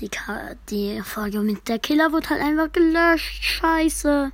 Die, die Folge mit der Killer wird halt einfach gelöscht. Scheiße.